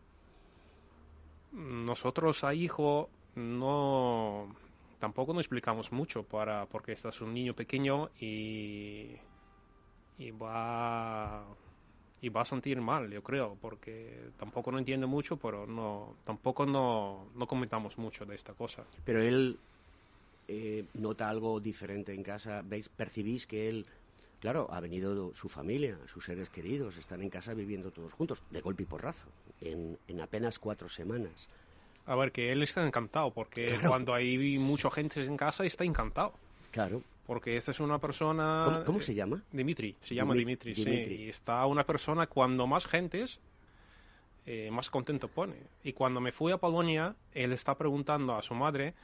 Nosotros a hijo no tampoco nos explicamos mucho para porque este es un niño pequeño y y va y va a sentir mal, yo creo, porque tampoco no entiende mucho, pero no tampoco no, no comentamos mucho de esta cosa. Pero él eh, nota algo diferente en casa, veis, percibís que él, claro, ha venido su familia, sus seres queridos, están en casa viviendo todos juntos, de golpe y porrazo, en, en apenas cuatro semanas. A ver, que él está encantado, porque cuando hay mucha gente en casa está encantado. Claro. Porque esta es una persona... ¿Cómo, cómo se llama? Dimitri, se llama Dimi- Dimitri, Dimitri. sí. Y está una persona, cuando más gentes, eh, más contento pone. Y cuando me fui a Polonia, él está preguntando a su madre,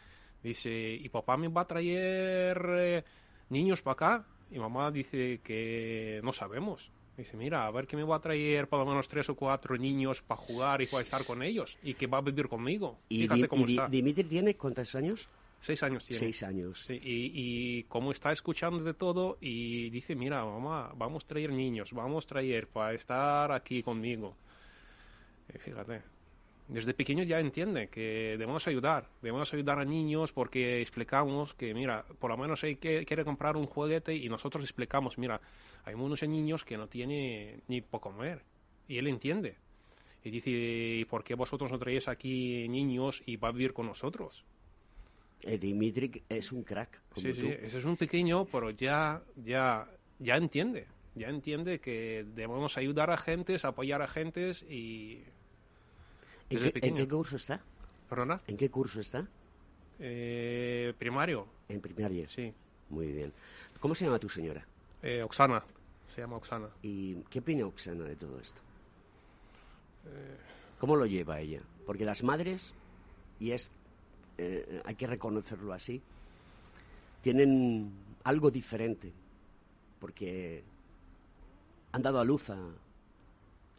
dice, ¿y papá me va a traer eh, niños para acá? Y mamá dice que no sabemos. Dice, mira, a ver que me va a traer por lo menos tres o cuatro niños para jugar y para estar con ellos. Y que va a vivir conmigo. ¿Y, Fíjate cómo y está. Dimitri tiene cuántos años? Seis años tiene. Seis años. Sí, y, y como está escuchando de todo y dice, mira, mamá, vamos a traer niños, vamos a traer para estar aquí conmigo. Y fíjate, desde pequeño ya entiende que debemos ayudar, debemos ayudar a niños porque explicamos que, mira, por lo menos hay que quiere comprar un juguete y nosotros explicamos, mira, hay unos niños que no tienen ni por comer y él entiende. Y dice, ¿y por qué vosotros no traéis aquí niños y va a vivir con nosotros? Eh, Dimitri es un crack, como Sí, tú. sí, ese es un pequeño, pero ya, ya, ya entiende, ya entiende que debemos ayudar a gentes, apoyar a gentes y... ¿En qué, en pequeño. qué curso está? ¿Perdona? ¿En qué curso está? Eh, primario. En primaria. Sí. Muy bien. ¿Cómo se llama tu señora? Eh, Oksana, se llama Oksana. ¿Y qué opina Oksana de todo esto? Eh, ¿Cómo lo lleva ella? Porque las madres, y es, eh, hay que reconocerlo así, tienen algo diferente, porque han dado a luz a,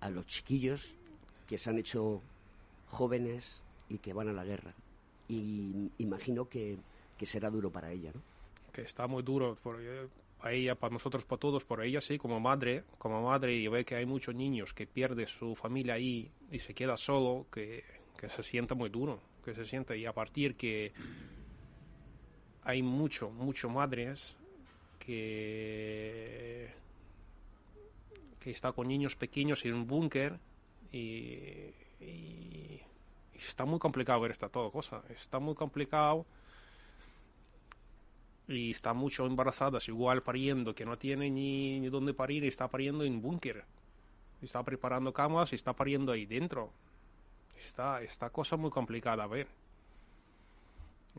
a los chiquillos que se han hecho jóvenes y que van a la guerra. Y imagino que, que será duro para ella, ¿no? que está muy duro por eh, a ella, para nosotros, para todos, por ella sí, como madre, como madre, y ve que hay muchos niños que pierde su familia ahí y se queda solo, que, que se sienta muy duro, que se sienta, y a partir que hay mucho, mucho madres que que está con niños pequeños en un búnker y está muy complicado ver esta todo cosa, está muy complicado y está mucho embarazadas, igual pariendo, que no tiene ni, ni dónde parir y está pariendo en búnker. Está preparando camas y está pariendo ahí dentro. Está, esta cosa muy complicada a ver.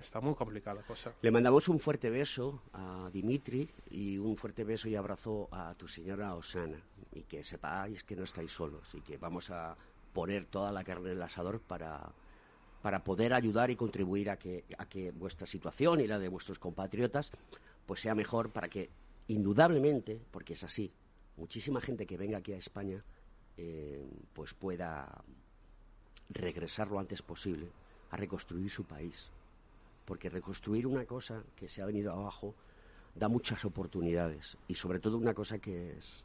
Está muy complicada cosa. Le mandamos un fuerte beso a Dimitri y un fuerte beso y abrazo a tu señora Osana. Y que sepáis que no estáis solos y que vamos a poner toda la carne en el asador para, para poder ayudar y contribuir a que, a que vuestra situación y la de vuestros compatriotas pues sea mejor para que, indudablemente, porque es así, muchísima gente que venga aquí a España eh, pues pueda regresar lo antes posible a reconstruir su país. Porque reconstruir una cosa que se ha venido abajo da muchas oportunidades y sobre todo una cosa que es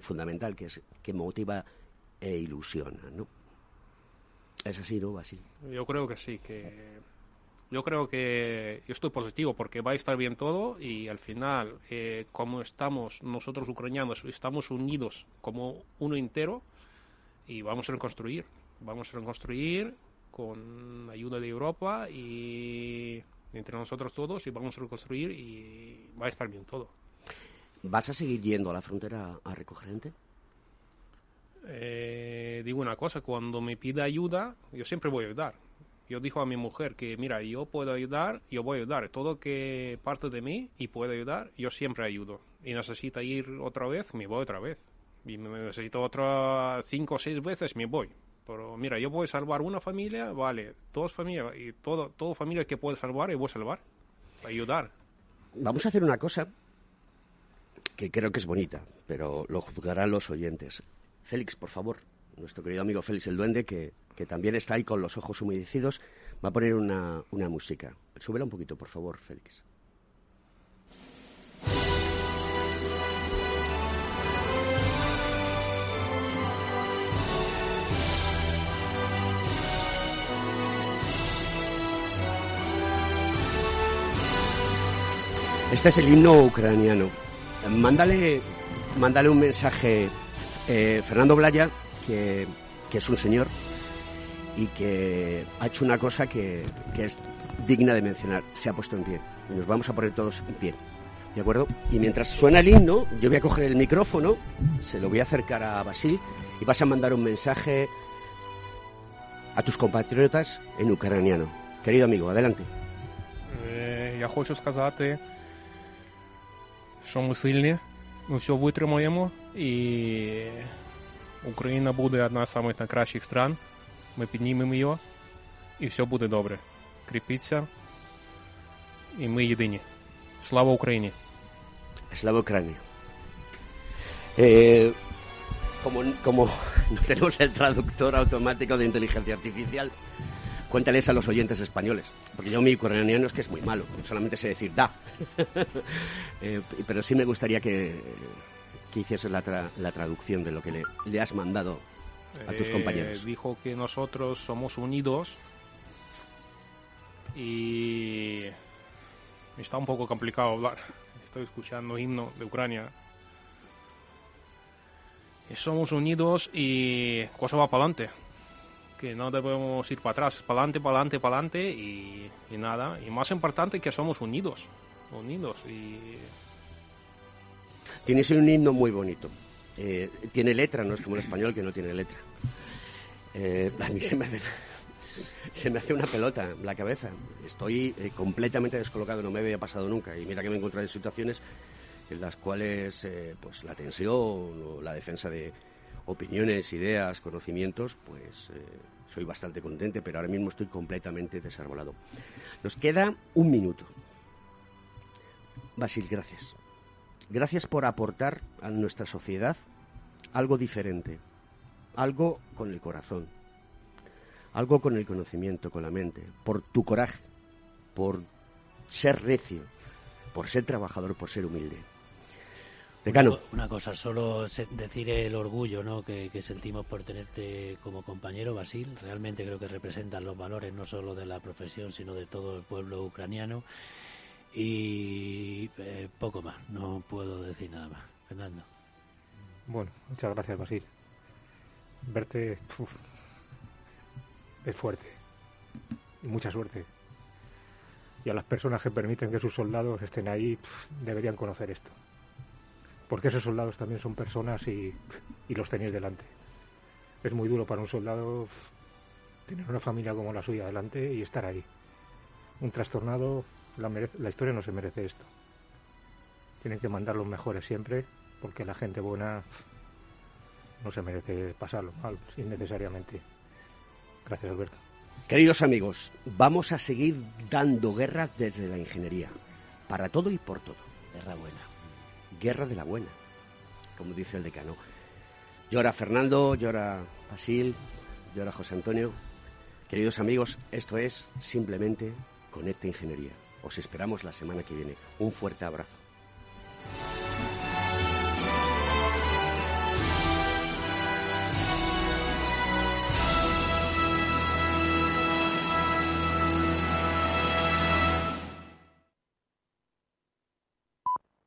fundamental, que es que motiva e ilusiona, ¿no? Es así, ¿no, Basil? Yo creo que sí, que yo creo que yo estoy positivo porque va a estar bien todo y al final, eh, como estamos nosotros ucranianos, estamos unidos como uno entero y vamos a reconstruir, vamos a reconstruir con ayuda de Europa y entre nosotros todos y vamos a reconstruir y va a estar bien todo. ¿Vas a seguir yendo a la frontera a recoger gente? Eh, digo una cosa, cuando me pide ayuda, yo siempre voy a ayudar. Yo digo a mi mujer que, mira, yo puedo ayudar, yo voy a ayudar. Todo que parte de mí y puedo ayudar, yo siempre ayudo. Y necesita ir otra vez, me voy otra vez. Y me necesito otra cinco o seis veces, me voy. Pero mira, yo puedo salvar una familia, vale, dos familias, y todo, todo familia que puedo salvar, y voy a salvar, ayudar. Vamos a hacer una cosa que creo que es bonita, pero lo juzgarán los oyentes. Félix, por favor, nuestro querido amigo Félix el Duende, que, que también está ahí con los ojos humedecidos, va a poner una, una música. Súbela un poquito, por favor, Félix. Este es el himno ucraniano. Mándale, mándale un mensaje, eh, Fernando Blaya, que, que es un señor y que ha hecho una cosa que, que es digna de mencionar. Se ha puesto en pie. Y nos vamos a poner todos en pie. ¿De acuerdo? Y mientras suena el himno, yo voy a coger el micrófono, se lo voy a acercar a Basil y vas a mandar un mensaje a tus compatriotas en ucraniano. Querido amigo, adelante. Е, Я хочу сказати, що ми сильні, ми все витримаємо, і Україна буде одна з найкращих стран. Ми піднімемо її, і все буде добре. Кріпіться, і ми єдині. Слава Україні! Slava Ucrania. Eh, como, como no tenemos el traductor automático de inteligencia artificial, cuéntales a los oyentes españoles. Porque yo mi ucraniano es que es muy malo, solamente sé decir da. Eh, pero sí me gustaría que, que hicieses la, tra- la traducción de lo que le, le has mandado a tus Eh, compañeros. Dijo que nosotros somos unidos y está un poco complicado hablar. Estoy escuchando himno de Ucrania. Somos unidos y cosa va para adelante. Que no debemos ir para atrás, para adelante, para adelante, para adelante y, nada. Y más importante que somos unidos. Unidos Tienes un himno muy bonito. Eh, tiene letra, no es como el español que no tiene letra. Eh, a mí se me, hace, se me hace una pelota la cabeza. Estoy eh, completamente descolocado, no me había pasado nunca. Y mira que me he encontrado en situaciones en las cuales pues la tensión o la defensa de opiniones, ideas, conocimientos, pues soy bastante contente, pero ahora mismo estoy completamente desarbolado. Nos queda un minuto. Basil, gracias. Gracias por aportar a nuestra sociedad algo diferente, algo con el corazón, algo con el conocimiento, con la mente, por tu coraje, por ser recio, por ser trabajador, por ser humilde. Decano. Una cosa, solo decir el orgullo ¿no? que, que sentimos por tenerte como compañero, Basil. Realmente creo que representan los valores no solo de la profesión, sino de todo el pueblo ucraniano. Y eh, poco más, no puedo decir nada más. Fernando. Bueno, muchas gracias, Basil. Verte uf, es fuerte. Y mucha suerte. Y a las personas que permiten que sus soldados estén ahí pf, deberían conocer esto. Porque esos soldados también son personas y, los tenéis delante. Es muy duro para un soldado tener una familia como la suya delante y estar ahí. Un trastornado, la, historia no se merece esto. Tienen que mandar los mejores siempre, porque la gente buena no se merece pasarlo mal innecesariamente. Gracias, Alberto. Queridos amigos, vamos a seguir dando guerra desde la ingeniería, para todo y por todo. Guerra buena. Guerra de la buena, como dice el decano. Llora Fernando, llora Basil, llora José Antonio. Queridos amigos, esto es simplemente Conecta Ingeniería. Os esperamos la semana que viene. Un fuerte abrazo.